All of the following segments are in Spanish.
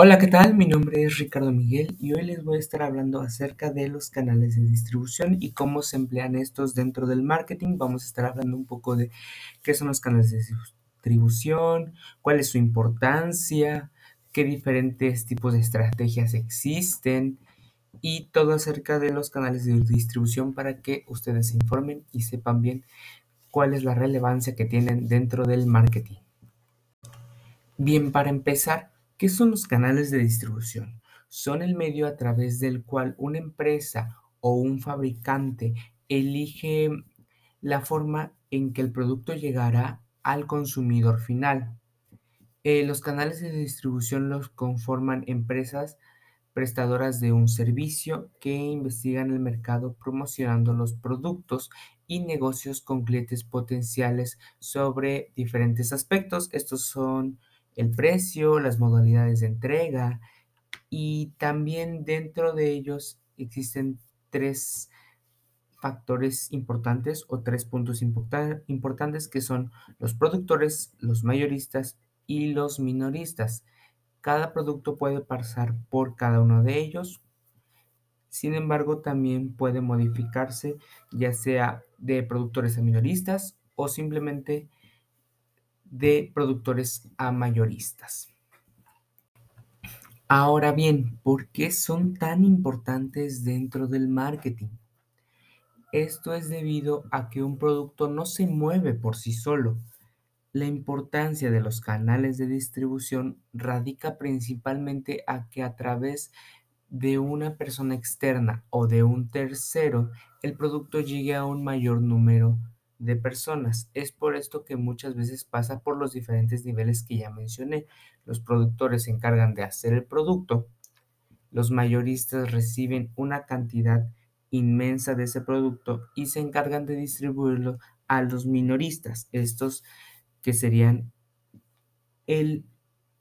Hola, ¿qué tal? Mi nombre es Ricardo Miguel y hoy les voy a estar hablando acerca de los canales de distribución y cómo se emplean estos dentro del marketing. Vamos a estar hablando un poco de qué son los canales de distribución, cuál es su importancia, qué diferentes tipos de estrategias existen y todo acerca de los canales de distribución para que ustedes se informen y sepan bien cuál es la relevancia que tienen dentro del marketing. Bien, para empezar, ¿Qué son los canales de distribución? Son el medio a través del cual una empresa o un fabricante elige la forma en que el producto llegará al consumidor final. Eh, los canales de distribución los conforman empresas prestadoras de un servicio que investigan el mercado promocionando los productos y negocios con clientes potenciales sobre diferentes aspectos. Estos son el precio, las modalidades de entrega y también dentro de ellos existen tres factores importantes o tres puntos importantes que son los productores, los mayoristas y los minoristas. Cada producto puede pasar por cada uno de ellos. Sin embargo, también puede modificarse ya sea de productores a minoristas o simplemente de productores a mayoristas. Ahora bien, ¿por qué son tan importantes dentro del marketing? Esto es debido a que un producto no se mueve por sí solo. La importancia de los canales de distribución radica principalmente a que a través de una persona externa o de un tercero, el producto llegue a un mayor número de personas. Es por esto que muchas veces pasa por los diferentes niveles que ya mencioné. Los productores se encargan de hacer el producto, los mayoristas reciben una cantidad inmensa de ese producto y se encargan de distribuirlo a los minoristas, estos que serían el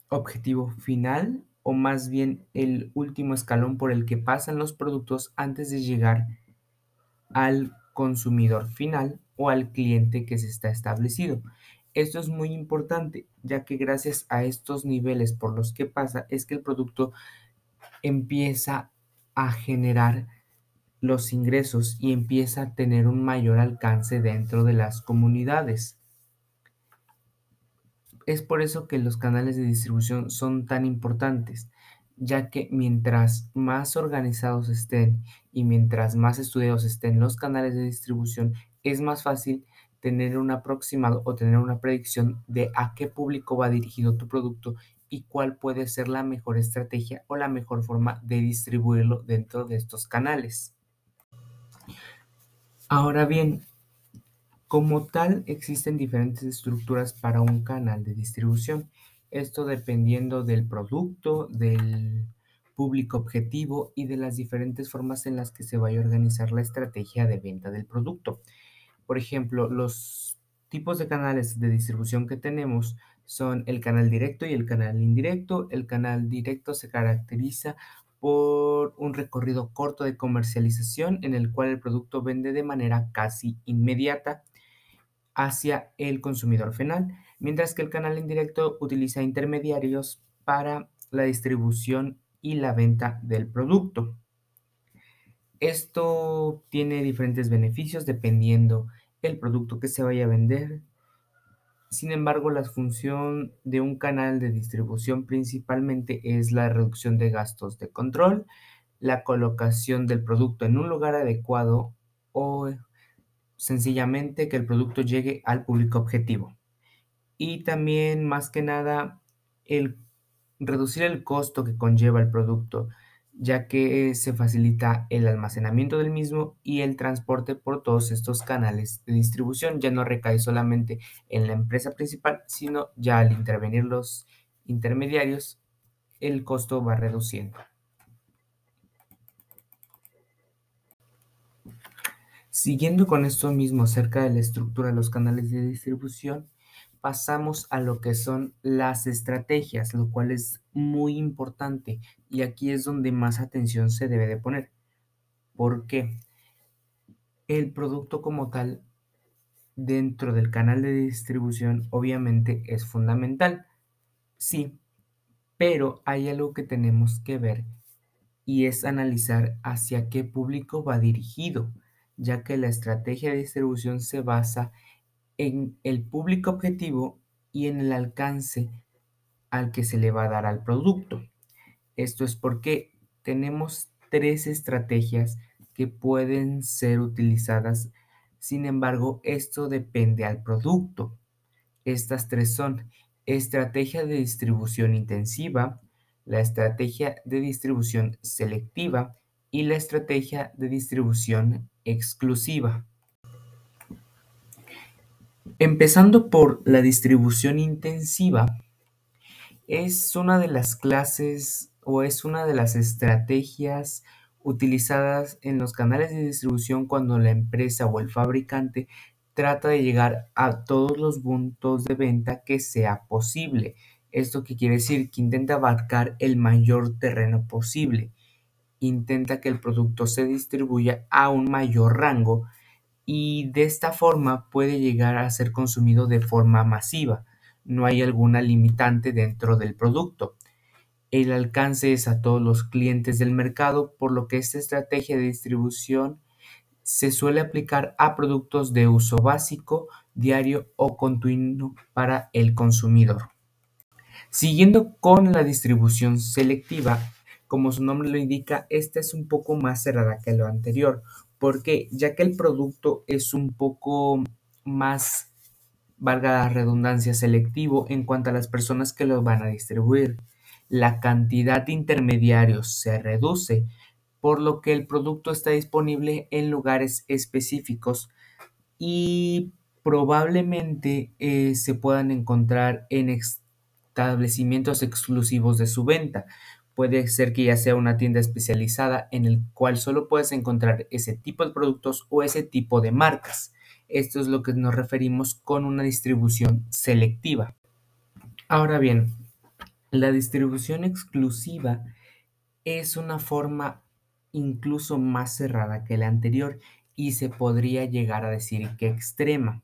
objetivo final o más bien el último escalón por el que pasan los productos antes de llegar al consumidor final o al cliente que se está establecido. Esto es muy importante, ya que gracias a estos niveles por los que pasa es que el producto empieza a generar los ingresos y empieza a tener un mayor alcance dentro de las comunidades. Es por eso que los canales de distribución son tan importantes, ya que mientras más organizados estén y mientras más estudiados estén los canales de distribución, es más fácil tener un aproximado o tener una predicción de a qué público va dirigido tu producto y cuál puede ser la mejor estrategia o la mejor forma de distribuirlo dentro de estos canales. Ahora bien, como tal, existen diferentes estructuras para un canal de distribución. Esto dependiendo del producto, del público objetivo y de las diferentes formas en las que se vaya a organizar la estrategia de venta del producto. Por ejemplo, los tipos de canales de distribución que tenemos son el canal directo y el canal indirecto. El canal directo se caracteriza por un recorrido corto de comercialización en el cual el producto vende de manera casi inmediata hacia el consumidor final, mientras que el canal indirecto utiliza intermediarios para la distribución y la venta del producto. Esto tiene diferentes beneficios dependiendo el producto que se vaya a vender. Sin embargo, la función de un canal de distribución principalmente es la reducción de gastos de control, la colocación del producto en un lugar adecuado o sencillamente que el producto llegue al público objetivo. Y también, más que nada, el reducir el costo que conlleva el producto ya que se facilita el almacenamiento del mismo y el transporte por todos estos canales de distribución. Ya no recae solamente en la empresa principal, sino ya al intervenir los intermediarios, el costo va reduciendo. Siguiendo con esto mismo acerca de la estructura de los canales de distribución, pasamos a lo que son las estrategias, lo cual es muy importante y aquí es donde más atención se debe de poner. porque El producto como tal dentro del canal de distribución obviamente es fundamental. Sí, Pero hay algo que tenemos que ver y es analizar hacia qué público va dirigido, ya que la estrategia de distribución se basa en el público objetivo y en el alcance al que se le va a dar al producto. Esto es porque tenemos tres estrategias que pueden ser utilizadas. Sin embargo, esto depende al producto. Estas tres son estrategia de distribución intensiva, la estrategia de distribución selectiva y la estrategia de distribución exclusiva. Empezando por la distribución intensiva, es una de las clases o es una de las estrategias utilizadas en los canales de distribución cuando la empresa o el fabricante trata de llegar a todos los puntos de venta que sea posible. Esto que quiere decir que intenta abarcar el mayor terreno posible. Intenta que el producto se distribuya a un mayor rango y de esta forma puede llegar a ser consumido de forma masiva. No hay alguna limitante dentro del producto. El alcance es a todos los clientes del mercado, por lo que esta estrategia de distribución se suele aplicar a productos de uso básico, diario o continuo para el consumidor. Siguiendo con la distribución selectiva, como su nombre lo indica, esta es un poco más cerrada que lo anterior, porque ya que el producto es un poco más, valga la redundancia, selectivo en cuanto a las personas que lo van a distribuir, la cantidad de intermediarios se reduce, por lo que el producto está disponible en lugares específicos y probablemente eh, se puedan encontrar en establecimientos exclusivos de su venta. Puede ser que ya sea una tienda especializada en el cual solo puedes encontrar ese tipo de productos o ese tipo de marcas. Esto es lo que nos referimos con una distribución selectiva. Ahora bien, la distribución exclusiva es una forma incluso más cerrada que la anterior y se podría llegar a decir que extrema,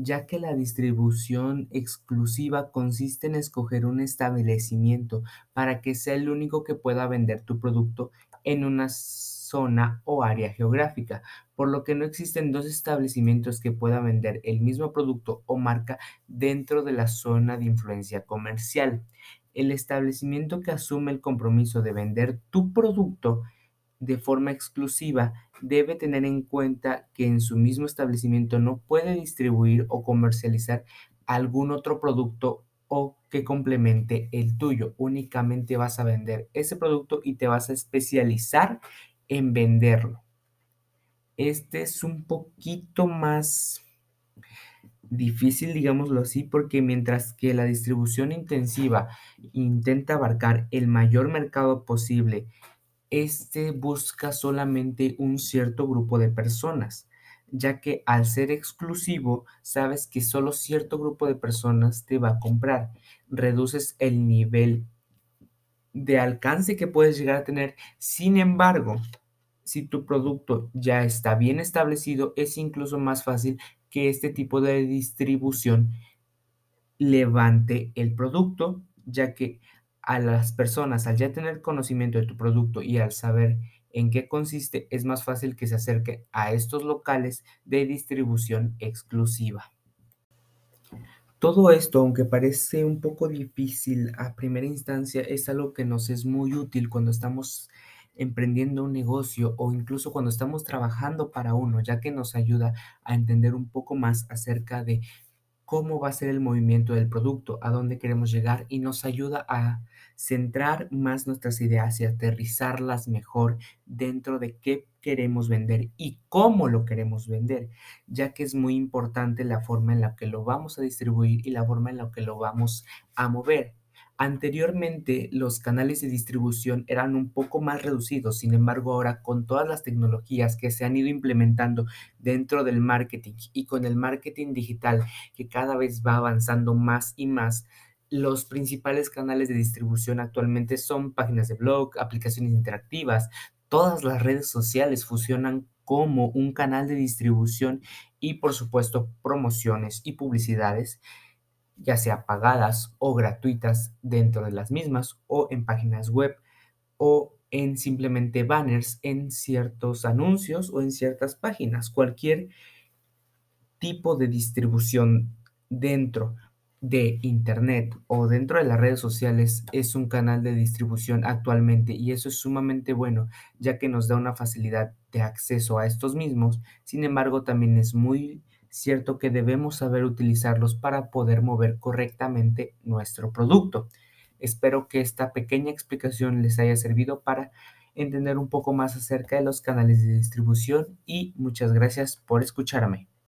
ya que la distribución exclusiva consiste en escoger un establecimiento para que sea el único que pueda vender tu producto en una zona o área geográfica, por lo que no existen dos establecimientos que puedan vender el mismo producto o marca dentro de la zona de influencia comercial. El establecimiento que asume el compromiso de vender tu producto de forma exclusiva debe tener en cuenta que en su mismo establecimiento no puede distribuir o comercializar algún otro producto o que complemente el tuyo. Únicamente vas a vender ese producto y te vas a especializar en venderlo. Este es un poquito más difícil, digámoslo así, porque mientras que la distribución intensiva intenta abarcar el mayor mercado posible este busca solamente un cierto grupo de personas, ya que al ser exclusivo sabes que solo cierto grupo de personas te va a comprar. Reduces el nivel de alcance que puedes llegar a tener. Sin embargo, si tu producto ya está bien establecido, es incluso más fácil que este tipo de distribución levante el producto, ya que a las personas, al ya tener conocimiento de tu producto y al saber en qué consiste, es más fácil que se acerque a estos locales de distribución exclusiva. Todo esto, aunque parece un poco difícil a primera instancia, es algo que nos es muy útil cuando estamos emprendiendo un negocio o incluso cuando estamos trabajando para uno, ya que nos ayuda a entender un poco más acerca de cómo va a ser el movimiento del producto, a dónde queremos llegar y nos ayuda a centrar más nuestras ideas y aterrizarlas mejor dentro de qué queremos vender y cómo lo queremos vender, ya que es muy importante la forma en la que lo vamos a distribuir y la forma en la que lo vamos a mover. Anteriormente los canales de distribución eran un poco más reducidos, sin embargo ahora con todas las tecnologías que se han ido implementando dentro del marketing y con el marketing digital que cada vez va avanzando más y más, los principales canales de distribución actualmente son páginas de blog, aplicaciones interactivas, todas las redes sociales fusionan como un canal de distribución y por supuesto promociones y publicidades ya sea pagadas o gratuitas dentro de las mismas o en páginas web o en simplemente banners en ciertos anuncios o en ciertas páginas. Cualquier tipo de distribución dentro de Internet o dentro de las redes sociales es un canal de distribución actualmente y eso es sumamente bueno ya que nos da una facilidad de acceso a estos mismos. Sin embargo, también es muy cierto que debemos saber utilizarlos para poder mover correctamente nuestro producto. Espero que esta pequeña explicación les haya servido para entender un poco más acerca de los canales de distribución y muchas gracias por escucharme.